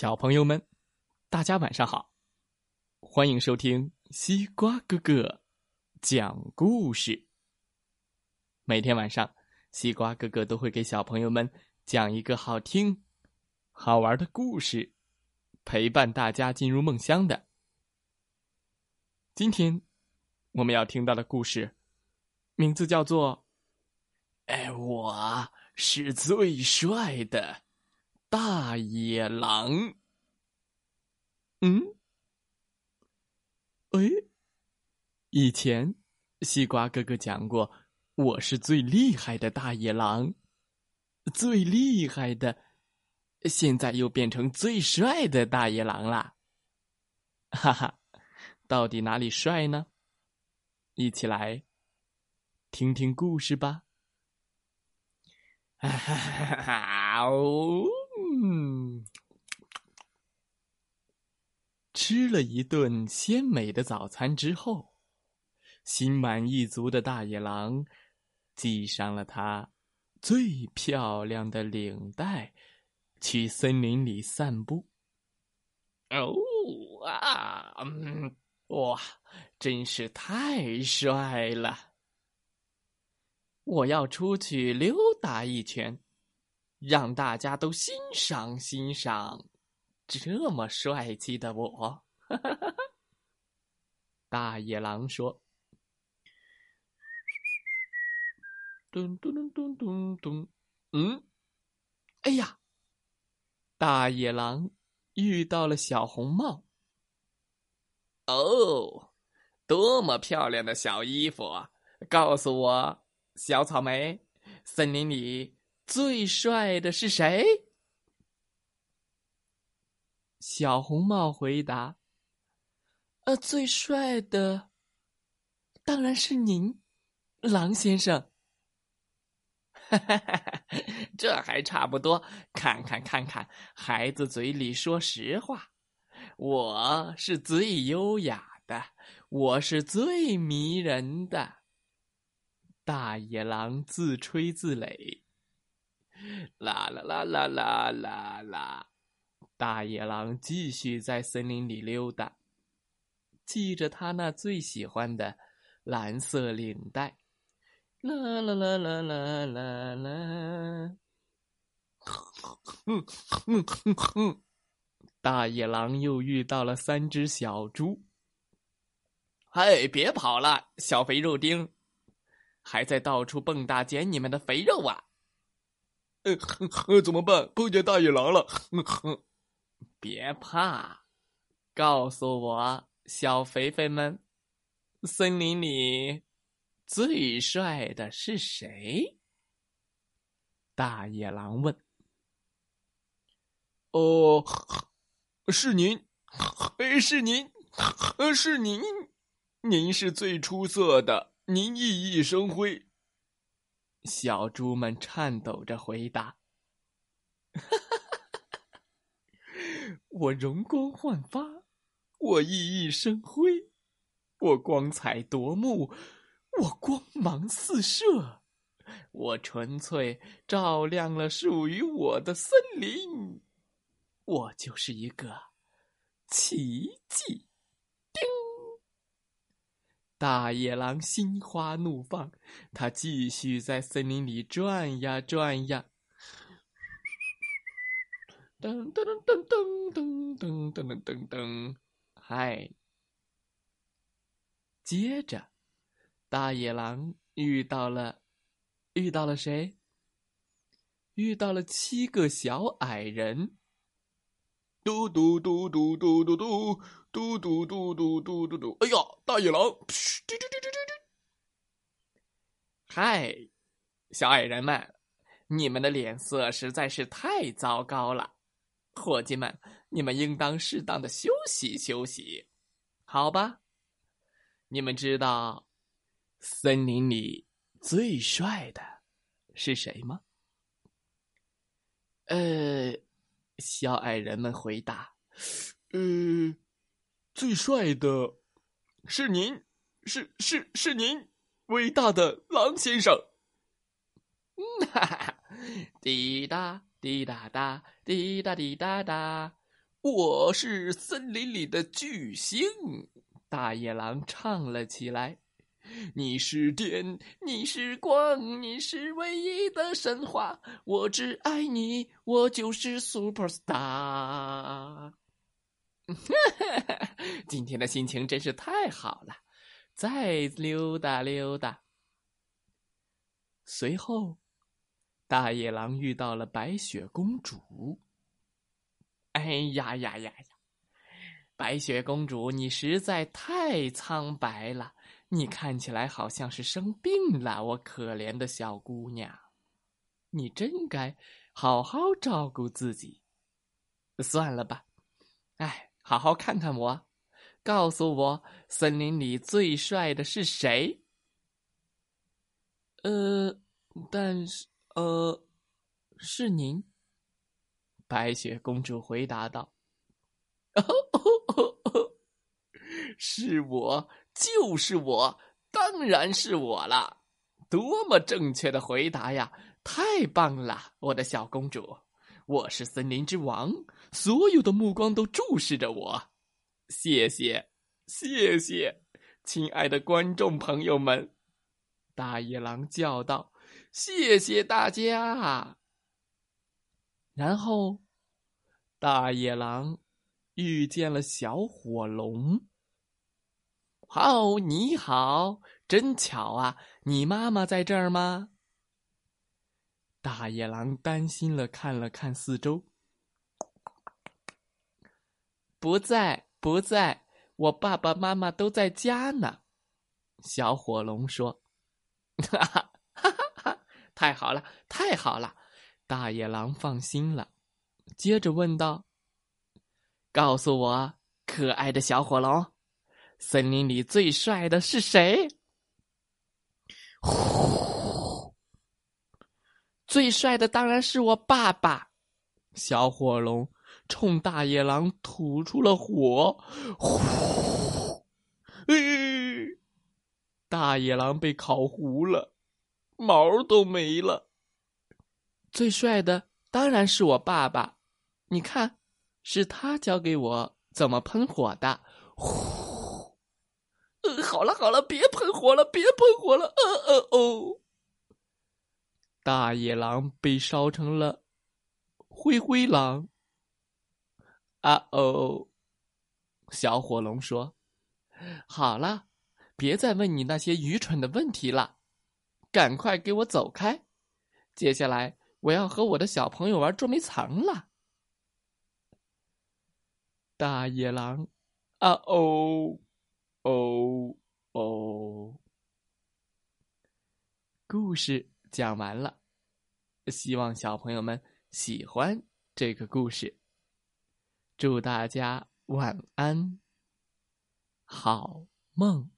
小朋友们，大家晚上好！欢迎收听西瓜哥哥讲故事。每天晚上，西瓜哥哥都会给小朋友们讲一个好听、好玩的故事，陪伴大家进入梦乡的。今天我们要听到的故事，名字叫做《哎，我是最帅的》。大野狼，嗯，哎，以前西瓜哥哥讲过，我是最厉害的大野狼，最厉害的，现在又变成最帅的大野狼啦！哈哈，到底哪里帅呢？一起来听听故事吧！哈哈哈哈哦。嗯，吃了一顿鲜美的早餐之后，心满意足的大野狼系上了他最漂亮的领带，去森林里散步。哦啊，嗯，哇，真是太帅了！我要出去溜达一圈。让大家都欣赏欣赏，这么帅气的我。大野狼说：“咚咚咚咚咚咚，嗯，哎呀！”大野狼遇到了小红帽。哦，多么漂亮的小衣服啊！告诉我，小草莓，森林里。最帅的是谁？小红帽回答：“呃，最帅的当然是您，狼先生。”这还差不多。看看看看，孩子嘴里说实话，我是最优雅的，我是最迷人的。大野狼自吹自擂。啦啦啦啦啦啦啦！大野狼继续在森林里溜达，系着他那最喜欢的蓝色领带。啦啦啦啦啦啦啦！哼哼哼哼！大野狼又遇到了三只小猪。嗨，别跑了，小肥肉丁，还在到处蹦跶捡你们的肥肉啊！呃，怎么办？碰见大野狼了！别怕，告诉我，小肥肥们，森林里最帅的是谁？大野狼问。哦，是您，是您，是您，您是最出色的，您熠熠生辉。小猪们颤抖着回答：“！我容光焕发，我熠熠生辉，我光彩夺目，我光芒四射，我纯粹照亮了属于我的森林，我就是一个奇迹。”大野狼心花怒放，他继续在森林里转呀转呀。噔噔噔噔噔噔噔噔噔噔，嗨！接着，大野狼遇到了，遇到了谁？遇到了七个小矮人。嘟嘟嘟嘟嘟嘟嘟嘟嘟嘟嘟嘟嘟嘟！哎呀，大野狼！嘟嘟嘟嘟嘟嘟！嗨，小矮人们，你们的脸色实在是太糟糕了，伙计们，你们应当适当的休息休息，好吧？你们知道森林里最帅的是谁吗？呃。小矮人们回答：“呃，最帅的是您，是是是您，伟大的狼先生。”嗯哈哈，滴答滴答答，滴答滴答答，我是森林里的巨星。”大野狼唱了起来：“你是电，你是光，你是唯一的神话。我只爱你，我就是 super star。”今天的心情真是太好了，再溜达溜达。随后，大野狼遇到了白雪公主。哎呀呀呀呀！白雪公主，你实在太苍白了，你看起来好像是生病了。我可怜的小姑娘，你真该好好照顾自己。算了吧，哎，好好看看我，告诉我，森林里最帅的是谁？呃，但是，呃，是您。白雪公主回答道。哦 是我，就是我，当然是我了！多么正确的回答呀！太棒了，我的小公主！我是森林之王，所有的目光都注视着我。谢谢，谢谢，亲爱的观众朋友们！大野狼叫道：“谢谢大家！”然后，大野狼遇见了小火龙。哦，你好，真巧啊！你妈妈在这儿吗？大野狼担心了，看了看四周，不在，不在，我爸爸妈妈都在家呢。小火龙说：“哈哈哈哈！太好了，太好了！”大野狼放心了，接着问道：“告诉我，可爱的小火龙。”森林里最帅的是谁？呼！最帅的当然是我爸爸。小火龙冲大野狼吐出了火，呼！哎，大野狼被烤糊了，毛都没了。最帅的当然是我爸爸，你看，是他教给我怎么喷火的。呼！呃，好了好了，别喷火了，别喷火了，呃呃哦！大野狼被烧成了灰灰狼。啊哦！小火龙说：“好了，别再问你那些愚蠢的问题了，赶快给我走开！接下来我要和我的小朋友玩捉迷藏了。”大野狼，啊哦！哦哦，故事讲完了，希望小朋友们喜欢这个故事。祝大家晚安，好梦。